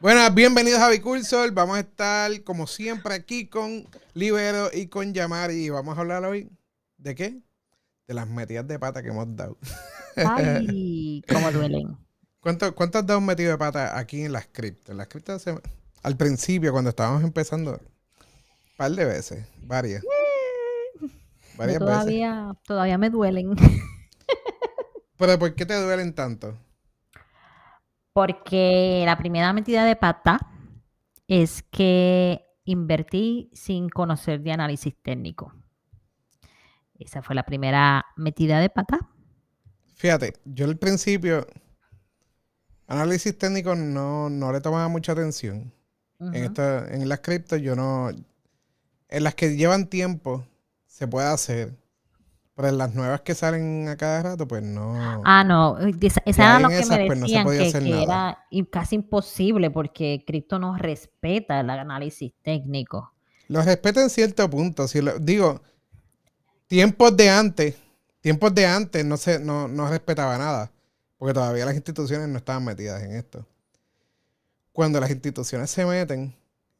Buenas, bienvenidos a Bicursor. Vamos a estar, como siempre, aquí con Libero y con Yamari. Y vamos a hablar hoy de qué? De las metidas de pata que hemos dado. Ay, cómo duelen. ¿Cuánto, ¿Cuánto has dado un metido de pata aquí en las criptas? En las criptas, se- al principio, cuando estábamos empezando, un par de veces, varias. Todavía, todavía me duelen. Pero ¿por qué te duelen tanto? Porque la primera metida de pata es que invertí sin conocer de análisis técnico. Esa fue la primera metida de pata. Fíjate, yo al principio, análisis técnico no, no le tomaba mucha atención. En, esta, en las criptos yo no... En las que llevan tiempo se puede hacer. Pero en las nuevas que salen a cada rato, pues no. Ah, no, esa, esa era lo que esas, me pues, no decían, que, que era casi imposible porque cripto no respeta el análisis técnico. Lo respeto en cierto punto. Si lo- digo, tiempos de antes, tiempos de antes no se, no, no respetaba nada. Porque todavía las instituciones no estaban metidas en esto. Cuando las instituciones se meten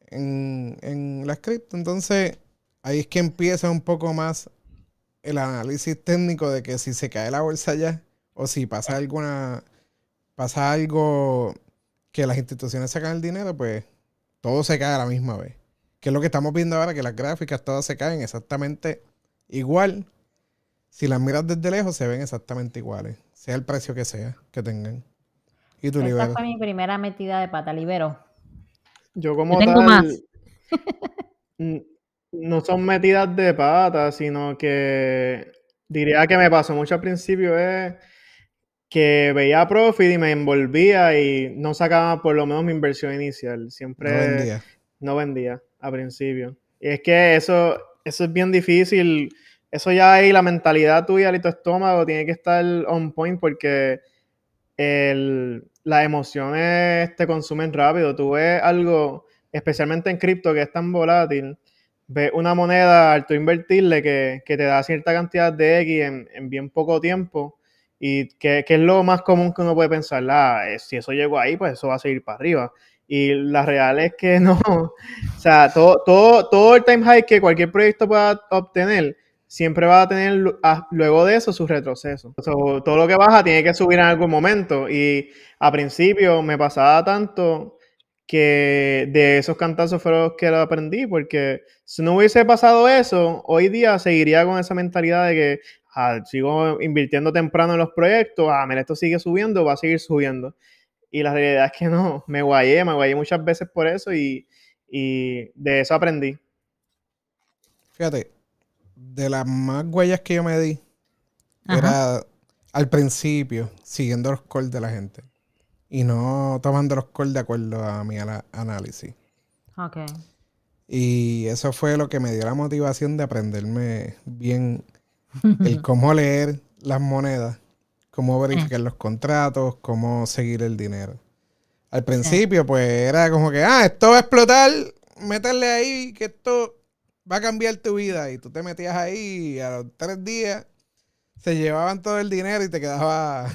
en, en las cripto, entonces ahí es que empieza un poco más el análisis técnico de que si se cae la bolsa ya, o si pasa alguna, pasa algo que las instituciones sacan el dinero, pues todo se cae a la misma vez. Que es lo que estamos viendo ahora, que las gráficas todas se caen exactamente igual. Si las miras desde lejos, se ven exactamente iguales. Sea el precio que sea que tengan. Y tu Esa libero. fue mi primera metida de pata, libero. Yo como Yo tengo tal, más. no son metidas de pata, sino que diría que me pasó mucho al principio es que veía profit y me envolvía y no sacaba por lo menos mi inversión inicial. No Siempre vendía. no vendía al principio. Y es que eso, eso es bien difícil. Eso ya ahí, la mentalidad tuya y tu estómago tiene que estar on point porque el- las emociones te consumen rápido. Tú ves algo, especialmente en cripto, que es tan volátil, ves una moneda al tú invertirle que, que te da cierta cantidad de X en, en bien poco tiempo. Y que, que es lo más común que uno puede pensar, "Ah, eh, si eso llegó ahí, pues eso va a seguir para arriba. Y la real es que no. O sea, todo, todo, todo el time high que cualquier proyecto pueda obtener, siempre va a tener luego de eso su retroceso. So, todo lo que baja tiene que subir en algún momento. Y a principio me pasaba tanto que de esos cantazos fueron los que lo aprendí, porque si no hubiese pasado eso, hoy día seguiría con esa mentalidad de que ah, sigo invirtiendo temprano en los proyectos, ah, mira, esto sigue subiendo, va a seguir subiendo. Y la realidad es que no, me guayé, me guayé muchas veces por eso y, y de eso aprendí. Fíjate, de las más huellas que yo me di, Ajá. era al principio, siguiendo los calls de la gente. Y no tomando los calls de acuerdo a mi análisis. Ok. Y eso fue lo que me dio la motivación de aprenderme bien el cómo leer las monedas, cómo verificar los contratos, cómo seguir el dinero. Al principio, pues era como que, ah, esto va a explotar, métele ahí, que esto va a cambiar tu vida. Y tú te metías ahí y a los tres días se llevaban todo el dinero y te quedaba,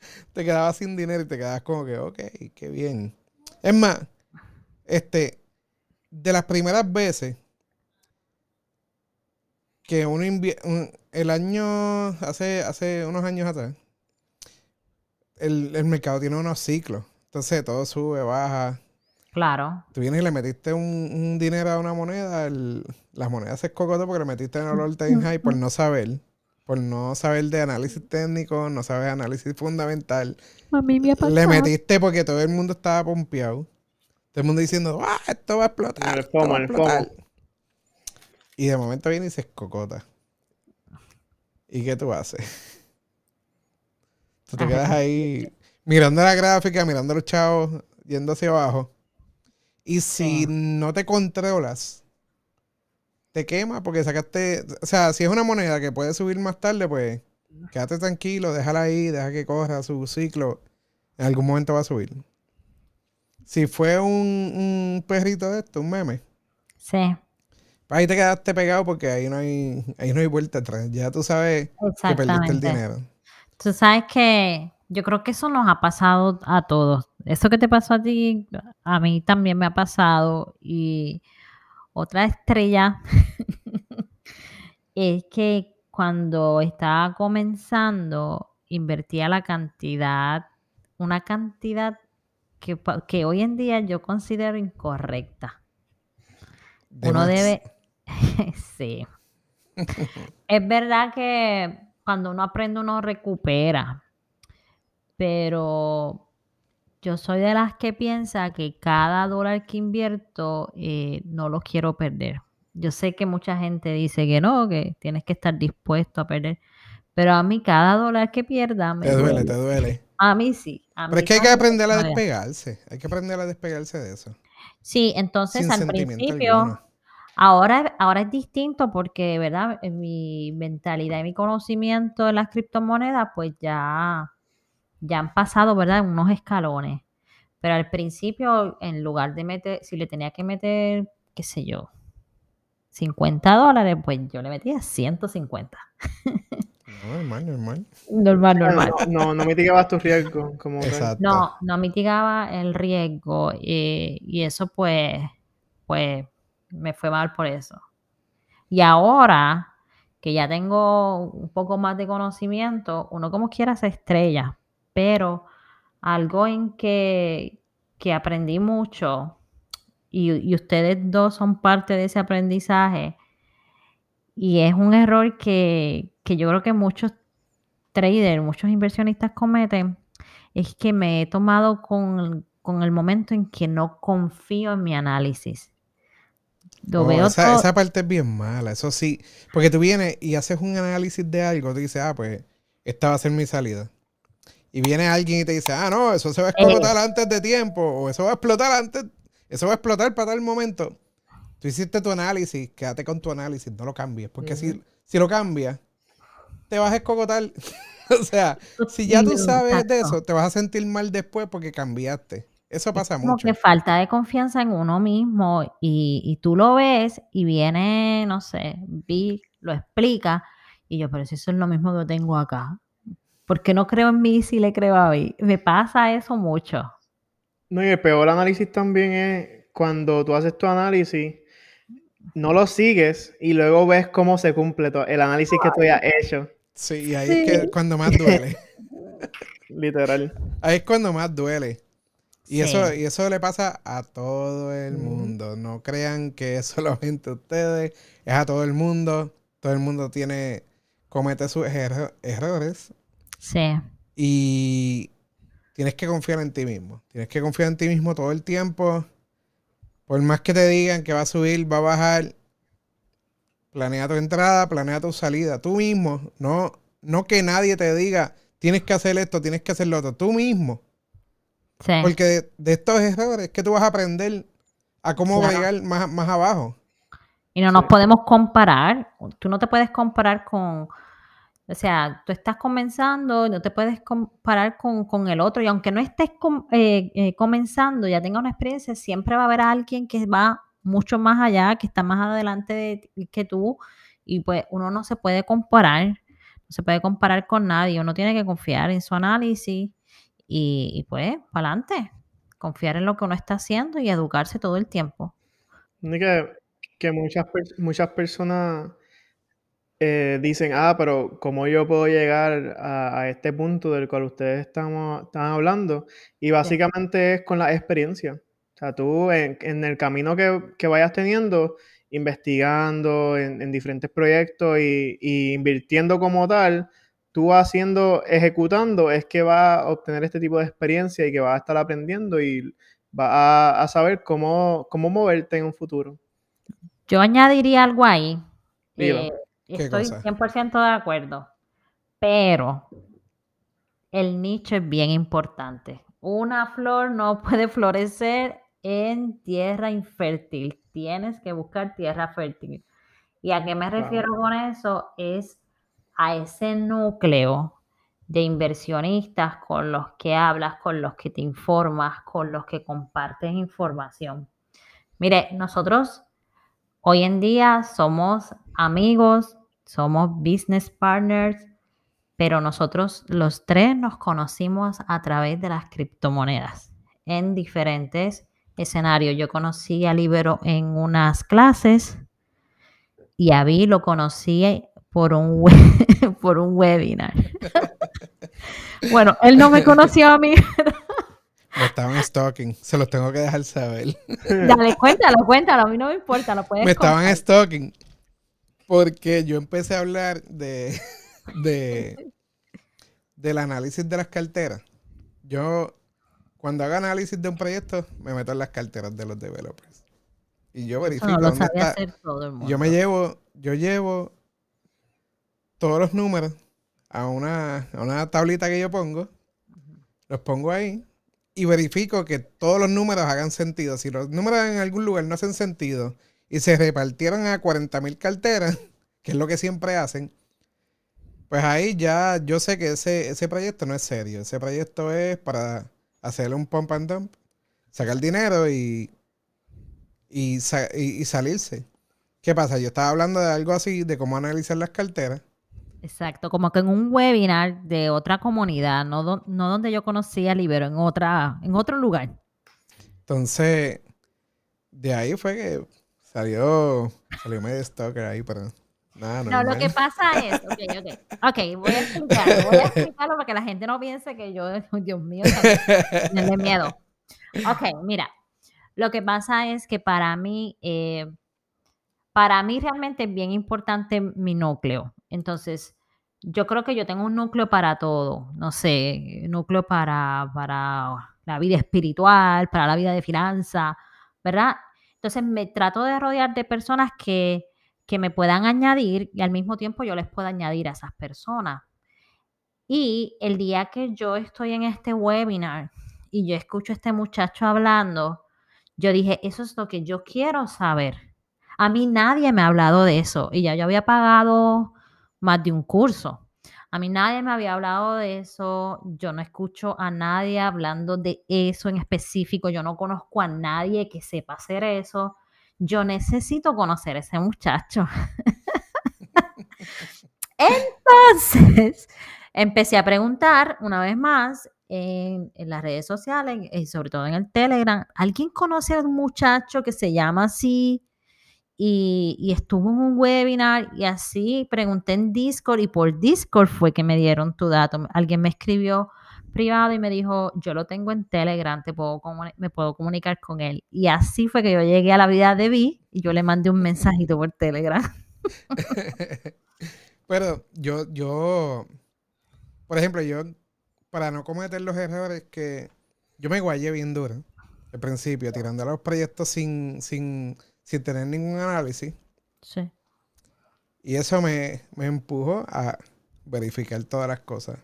te quedabas sin dinero y te quedabas como que, ok, qué bien. Es más, este, de las primeras veces que uno un- el año, hace, hace unos años atrás, el, el mercado tiene unos ciclos. Entonces todo sube, baja. Claro. Tú vienes y le metiste un, un dinero a una moneda, el- la moneda se escogotó porque le metiste en el all time high por no saber. Por no saber de análisis técnico, no sabes de análisis fundamental. A mí me ha Le metiste porque todo el mundo estaba pompeado. Todo el mundo diciendo, ¡ah! Esto va a explotar. El FOMO, a el explotar". FOMO. Y de momento viene y se escocota. ¿Y qué tú haces? Tú te Ajá. quedas ahí mirando la gráfica, mirando a los chavos, yendo hacia abajo. Y si no te controlas, te quema porque sacaste. O sea, si es una moneda que puede subir más tarde, pues quédate tranquilo, déjala ahí, deja que corra su ciclo. En algún momento va a subir. Si fue un, un perrito de esto, un meme, Sí, ahí te quedaste pegado porque ahí no hay, ahí no hay vuelta atrás. Ya tú sabes que perdiste el dinero. Tú sabes que yo creo que eso nos ha pasado a todos. Eso que te pasó a ti, a mí también me ha pasado. Y otra estrella es que cuando estaba comenzando, invertía la cantidad, una cantidad que, que hoy en día yo considero incorrecta. De Uno más. debe, sí. Es verdad que cuando uno aprende uno recupera, pero yo soy de las que piensa que cada dólar que invierto eh, no lo quiero perder. Yo sé que mucha gente dice que no, que tienes que estar dispuesto a perder, pero a mí cada dólar que pierda me Te duele, duele. te duele. A mí sí. a Pero es que hay que aprender a despegarse. Hay que aprender a despegarse de eso. Sí, entonces Sin al principio, alguno. ahora, ahora es distinto porque, ¿verdad? En mi mentalidad y mi conocimiento de las criptomonedas, pues ya, ya han pasado, ¿verdad? Unos escalones. Pero al principio, en lugar de meter, si le tenía que meter, qué sé yo, 50 dólares, pues yo le metía 150. No, normal, normal. Normal, normal. No, no, no mitigabas tu riesgo como. No, no mitigaba el riesgo eh, y eso pues, pues me fue mal por eso. Y ahora que ya tengo un poco más de conocimiento, uno como quiera se estrella, pero algo en que, que aprendí mucho y, y ustedes dos son parte de ese aprendizaje y es un error que, que yo creo que muchos traders, muchos inversionistas cometen, es que me he tomado con, con el momento en que no confío en mi análisis. Lo No, veo esa, todo- esa parte es bien mala, eso sí. Porque tú vienes y haces un análisis de algo, tú dices, ah, pues esta va a ser mi salida. Y viene alguien y te dice, ah, no, eso se va a explotar antes de tiempo, o eso va a explotar antes, eso va a explotar para tal momento. Tú hiciste tu análisis, quédate con tu análisis, no lo cambies, porque si, si lo cambias, te vas a escogotar. o sea, si ya tú sabes de eso, te vas a sentir mal después porque cambiaste. Eso pasa como mucho. que falta de confianza en uno mismo y, y tú lo ves y viene, no sé, Vi lo explica y yo, pero si eso es lo mismo que yo tengo acá. ¿Por qué no creo en mí si le creo a mí? Me pasa eso mucho. No, y el peor análisis también es cuando tú haces tu análisis, no lo sigues y luego ves cómo se cumple todo el análisis que tú hayas hecho, Sí, y ahí es que cuando más duele. literal. Ahí es cuando más duele. Y, Sí. eso, y eso le pasa a todo el mundo. No crean que es solamente ustedes, es a todo el mundo. Todo el mundo tiene, comete sus erro- errores Sí, y tienes que confiar en ti mismo. Tienes que confiar en ti mismo todo el tiempo. Por más que te digan que va a subir, va a bajar, planea tu entrada, planea tu salida. Tú mismo, no, no que nadie te diga, tienes que hacer esto, tienes que hacer lo otro. Tú mismo. sí. Porque de, de estos errores es que tú vas a aprender a cómo Claro. bregar más, más abajo. Y no nos Sí. podemos comparar. Tú no te puedes comparar con, o sea, tú estás comenzando, no te puedes comparar con, con el otro. Y aunque no estés eh, eh, comenzando, ya tenga una experiencia, siempre va a haber alguien que va mucho más allá, que está más adelante que tú. Y pues uno no se puede comparar, no se puede comparar con nadie. Uno tiene que confiar en su análisis y, pues, para adelante. Confiar en lo que uno está haciendo y educarse todo el tiempo. Que, que muchas, muchas personas eh, dicen, ah, pero ¿cómo yo puedo llegar a, a este punto del cual ustedes estamos, están hablando? Y básicamente es con la experiencia. O sea, tú en, en el camino que, que vayas teniendo, investigando en, en diferentes proyectos y, y invirtiendo como tal, tú haciendo, ejecutando, es que vas a obtener este tipo de experiencia y que vas a estar aprendiendo y vas a, a saber cómo, cómo moverte en un futuro. Yo añadiría algo ahí. Eh, ¿Qué estoy cosa? 100% de acuerdo. Pero el nicho es bien importante. Una flor no puede florecer en tierra infértil. Tienes que buscar tierra fértil. ¿Y a qué me refiero con eso? Es a ese núcleo de inversionistas con los que hablas, con los que te informas, con los que compartes información. Mire, nosotros Hoy en día somos amigos, somos business partners, pero nosotros los tres nos conocimos a través de las criptomonedas. en diferentes escenarios. Yo conocí a Libero en unas clases y a Vi lo conocí por un, we- por un webinar. bueno, él no me conoció a mí. Me estaban stalking. Se los tengo que dejar saber. Dale, cuéntalo, cuéntalo. A mí no me importa, lo puedes Me estaban stalking. Porque yo empecé a hablar de, de del análisis de las carteras. Yo, cuando hago análisis de un proyecto, me meto en las carteras de los developers. Y yo verifico no lo dónde está. hacer todo el mundo. Yo me llevo, yo llevo todos los números a una, a una tablita que yo pongo, los pongo ahí y verifico que todos los números hagan sentido. Si los números en algún lugar no hacen sentido y se repartieron a 40.000 carteras, que es lo que siempre hacen, pues ahí ya yo sé que ese, ese proyecto no es serio. Ese proyecto es para hacerle un pump and dump, sacar dinero y, y, sa- y- y salirse. ¿Qué pasa? Yo estaba hablando de algo así, de cómo analizar las carteras. Exacto, como que en un webinar de otra comunidad, no, do- no donde yo conocí a Libero, en otra, en otro lugar. Entonces, de ahí fue que salió, salió medio stalker ahí, pero nada, No, lo que pasa es, ok, ok, ok, voy a explicarlo, voy a explicarlo para que la gente no piense que yo, Dios mío, me miedo. Ok, mira, lo que pasa es que para mí, eh, para mí realmente es bien importante mi núcleo. Entonces, yo creo que yo tengo un núcleo para todo, no sé, núcleo para, para la vida espiritual, para la vida de finanzas, ¿verdad? Entonces, me trato de rodear de personas que, que me puedan añadir y al mismo tiempo yo les pueda añadir a esas personas. Y el día que yo estoy en este webinar y yo escucho a este muchacho hablando, yo dije, eso es lo que yo quiero saber. A mí nadie me ha hablado de eso y ya yo había pagado más de un curso. A mí nadie me había hablado de eso. Yo no escucho a nadie hablando de eso en específico. Yo no conozco a nadie que sepa hacer eso. Yo necesito conocer a ese muchacho. Entonces, empecé a preguntar una vez más en, las redes sociales y sobre todo en el Telegram. ¿Alguien conoce a un muchacho que se llama así? Y, estuvo en un webinar y así pregunté en Discord y por Discord fue que me dieron tu dato. Alguien me escribió privado y me dijo, yo lo tengo en Telegram, te puedo me puedo comunicar con él. Y así fue que yo llegué a la vida de Vi y yo le mandé un mensajito por Telegram. Pero yo, yo, por ejemplo, yo, para no cometer los errores que yo me guayé bien duro al principio, tirando los proyectos sin, sin, sin tener ningún análisis. Sí. Y eso me, me empujó a verificar todas las cosas.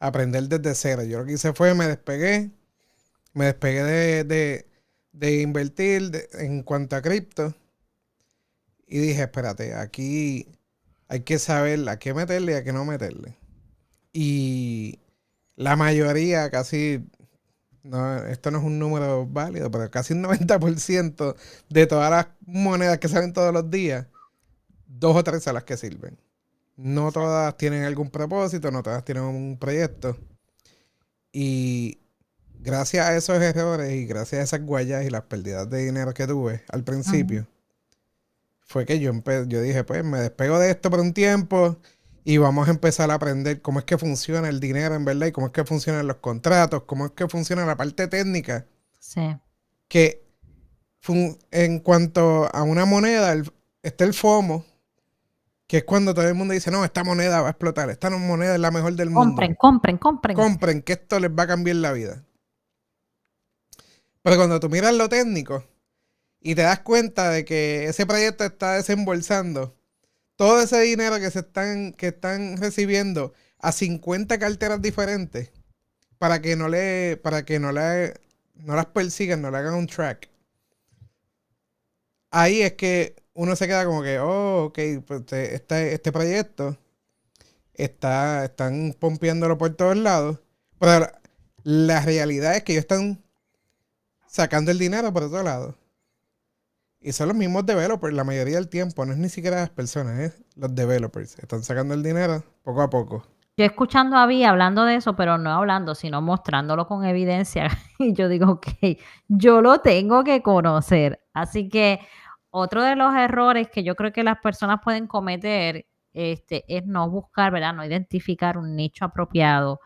Aprender desde cero. Yo lo que hice fue me despegué. Me despegué de, de, de invertir de- en cuanto a cripto. Y dije, espérate, aquí hay que saber a qué meterle y a qué no meterle. Y la mayoría, casi, no, esto no es un número válido, pero casi un 90% de todas las monedas que salen todos los días, dos o tres son las que sirven. No todas tienen algún propósito, no todas tienen un proyecto. Y gracias a esos errores y gracias a esas guayas y las pérdidas de dinero que tuve al principio, fue que yo, yo dije, pues me despego de esto por un tiempo y vamos a empezar a aprender cómo es que funciona el dinero en verdad y cómo es que funcionan los contratos, cómo es que funciona la parte técnica Sí. que en cuanto a una moneda, el- está el FOMO, que es cuando todo el mundo dice, no, esta moneda va a explotar, esta moneda es la mejor del mundo. Compren, compren, compren. Compren, que esto les va a cambiar la vida. Pero cuando tú miras lo técnico y te das cuenta de que ese proyecto está desembolsando todo ese dinero que se están, que están recibiendo a 50 carteras diferentes para que no le, para que no le, no las persigan, no le hagan un track. Ahí es que uno se queda como que, oh, ok, pues este, este, este proyecto está, están pompeándolo por todos lados. Pero la, la realidad es que ellos están sacando el dinero por otro lado. Y son los mismos developers la mayoría del tiempo. No es ni siquiera las personas, es los developers. Están sacando el dinero poco a poco. yo escuchando a Vi hablando de eso, pero no hablando, sino mostrándolo con evidencia. Y yo digo, ok, yo lo tengo que conocer. Así que otro de los errores que yo creo que las personas pueden cometer este, es no buscar, ¿verdad? No identificar un nicho apropiado.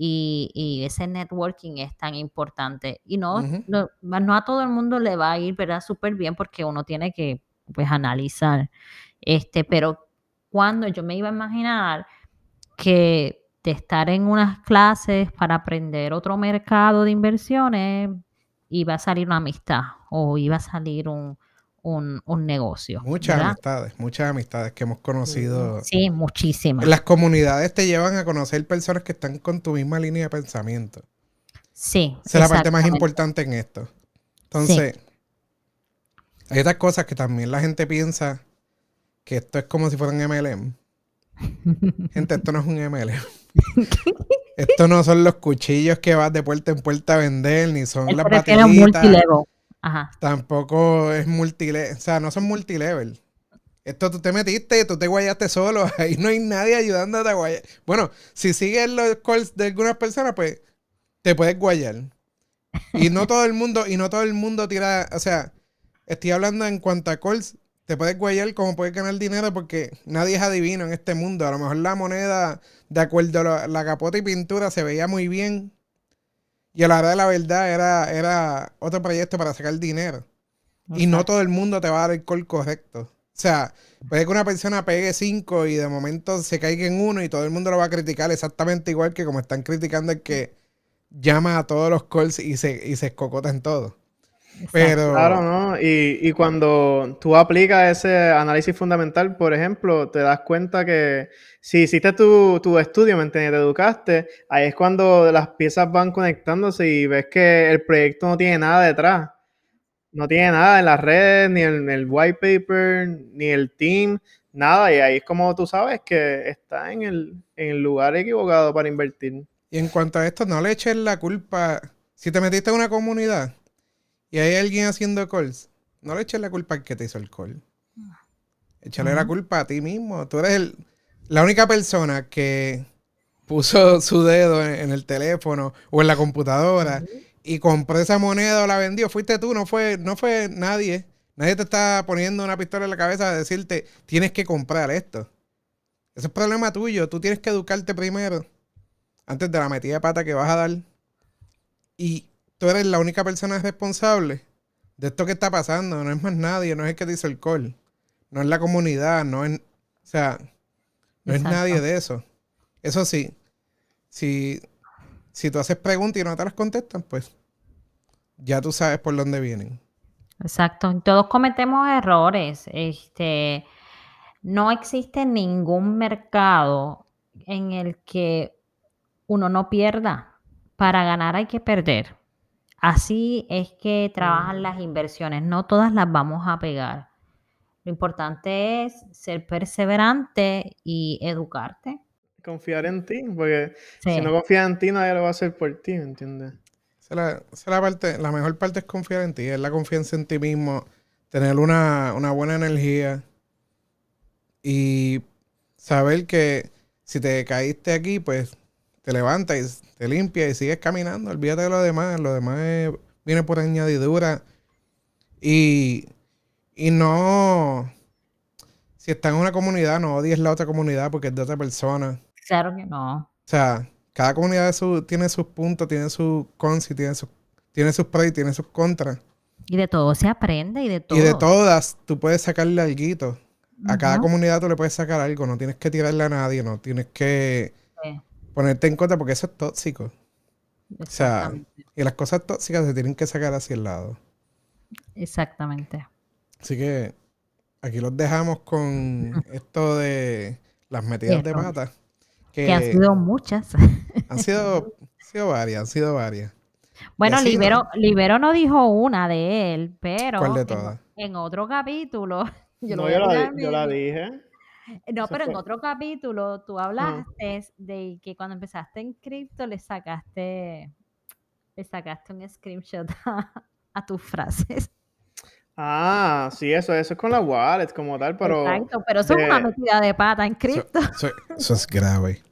Y, ese networking es tan importante. Y no, no, no, a todo el mundo le va a ir, ¿verdad? Súper bien porque uno tiene que, pues, analizar. Este, pero cuando yo me iba a imaginar que de estar en unas clases para aprender otro mercado de inversiones, iba a salir una amistad o iba a salir un, negocio. Muchas amistades, muchas amistades que hemos conocido. Sí, muchísimas. Las comunidades te llevan a conocer personas que están con tu misma línea de pensamiento. Sí. Esa es la parte más importante en esto. Entonces, hay otras cosas que también la gente piensa que esto es como si fuera un MLM. Gente, esto no es un MLM. esto no son los cuchillos que vas de puerta en puerta a vender, ni son las baterías. Tampoco es multilevel. O sea, no son multilevel. Esto tú te metiste, tú te guayaste solo. Ahí no hay nadie ayudándote a guayar. Bueno, si sigues los calls de algunas personas, pues te puedes guayar. Y no todo el mundo, y no todo el mundo tira. O sea, estoy hablando en cuanto a calls te puedes guayar como puedes ganar dinero porque nadie es adivino en este mundo. A lo mejor la moneda, de acuerdo a la, capota y pintura, se veía muy bien. Y a la hora de la verdad era, era otro proyecto para sacar dinero. Y no todo el mundo te va a dar el call correcto. O sea, puede que una persona pegue cinco y de momento se caiga en uno y todo el mundo lo va a criticar exactamente igual que como están criticando el que llama a todos los calls y se, y se escocota en todo. Pero... Claro, ¿no? Y, cuando tú aplicas ese análisis fundamental, por ejemplo, te das cuenta que si hiciste tu, tu estudio, ¿me entiendes? Te educaste, ahí es cuando las piezas van conectándose y ves que el proyecto no tiene nada detrás. No tiene nada en las redes, ni en el white paper, ni el team, nada. Y ahí es como tú sabes que está en el, en el lugar equivocado para invertir. Y en cuanto a esto, no le eches la culpa. Si te metiste en una comunidad, y hay alguien haciendo calls, no le eches la culpa al que te hizo el call. Échale la culpa a ti mismo. Tú eres el, la única persona que puso su dedo en, el teléfono o en la computadora y compró esa moneda o la vendió. Fuiste tú, no fue, no fue nadie. Nadie te está poniendo una pistola en la cabeza a decirte, tienes que comprar esto. Ese es problema tuyo. Tú tienes que educarte primero antes de la metida de pata que vas a dar. Y tú eres la única persona responsable de esto que está pasando. No es más nadie, no es el que te hizo el call. No es la comunidad, no es. O sea, no es nadie de eso. Eso sí, si, si tú haces preguntas y no te las contestan, pues ya tú sabes por dónde vienen. Exacto. Todos cometemos errores. Este, no existe ningún mercado en el que uno no pierda. Para ganar hay que perder. Así es que trabajan las inversiones, no todas las vamos a pegar. Lo importante es ser perseverante y educarte. Confiar en ti, porque si no confías en ti, nadie lo va a hacer por ti, ¿me entiendes? la, la, parte, la mejor parte es confiar en ti, es la confianza en ti mismo, tener una, una buena energía y saber que si te caíste aquí, pues te levantas y te limpias y sigues caminando. Olvídate de lo demás. Lo demás viene por añadidura. Y, y no. Si estás en una comunidad, no odies la otra comunidad porque es de otra persona. Claro que no. O sea, cada comunidad tiene sus puntos, tiene sus cons y tiene, sus, tiene sus pros y tiene sus contras. Y de todo se aprende y de todo. Y de todas, tú puedes sacarle algo. A cada comunidad tú le puedes sacar algo. No tienes que tirarle a nadie, no tienes que ponerte en contra porque eso es tóxico. O sea, y las cosas tóxicas se tienen que sacar hacia el lado. Exactamente. Así que aquí los dejamos con esto de las metidas de pata. Que, han sido muchas. Han sido, sido varias, han sido varias. Bueno, Libero, Libero no dijo una de él, pero ¿Cuál de todas? En, otro capítulo. Yo, no, yo, la, yo la dije. No, pero en otro capítulo tú hablaste de que cuando empezaste en cripto le sacaste, le sacaste un screenshot a, tus frases. Ah, sí, eso, eso es con la wallet como tal, pero... Exacto, pero eso es una metida de pata en cripto. eso es grave.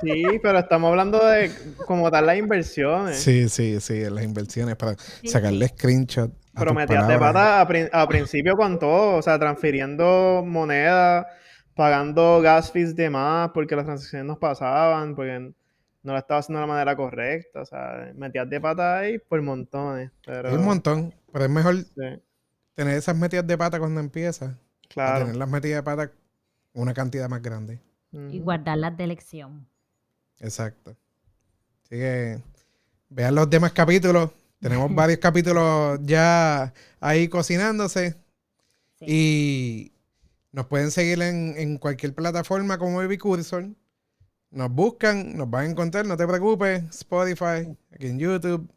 Sí, pero estamos hablando de como tal las inversiones. Sí, sí, sí, las inversiones para Sí, sacarle screenshot. a Pero metías de pata a, prin- a principio con todo, o sea, transfiriendo moneda, pagando gas fees de más porque las transacciones nos pasaban, porque no lo estaba haciendo de la manera correcta, o sea, metías de pata ahí por montones, pero... Un montón, pero es mejor sí, tener esas metidas de pata cuando empieza a claro. tener las metidas de pata una cantidad más grande. Y guardarlas de elección. Exacto. Así que vean los demás capítulos. Tenemos varios capítulos ya ahí cocinándose. Sí. Y nos pueden seguir en, en cualquier plataforma como Baby Cursor. Nos buscan, nos van a encontrar, no te preocupes. Spotify, aquí en YouTube.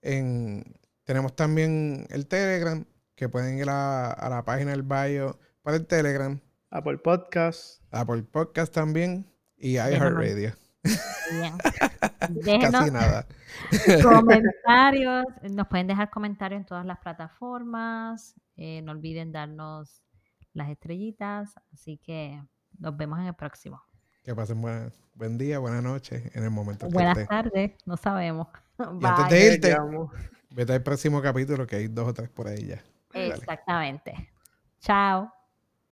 En, tenemos también el Telegram, que pueden ir a, a la página del bio para el Telegram. Apple Podcast. Apple Podcast también. Y iHeartRadio. Bien. Casi nada. comentarios. Nos pueden dejar comentarios en todas las plataformas. Eh, no olviden darnos las estrellitas. Así que nos vemos en el próximo. Que pasen buena- buen día, buenas noches en el momento Buenas tardes. No sabemos. Y antes de irte, Llegamos. vete al próximo capítulo que hay dos o tres por ahí ya. Dale. Exactamente. Chao.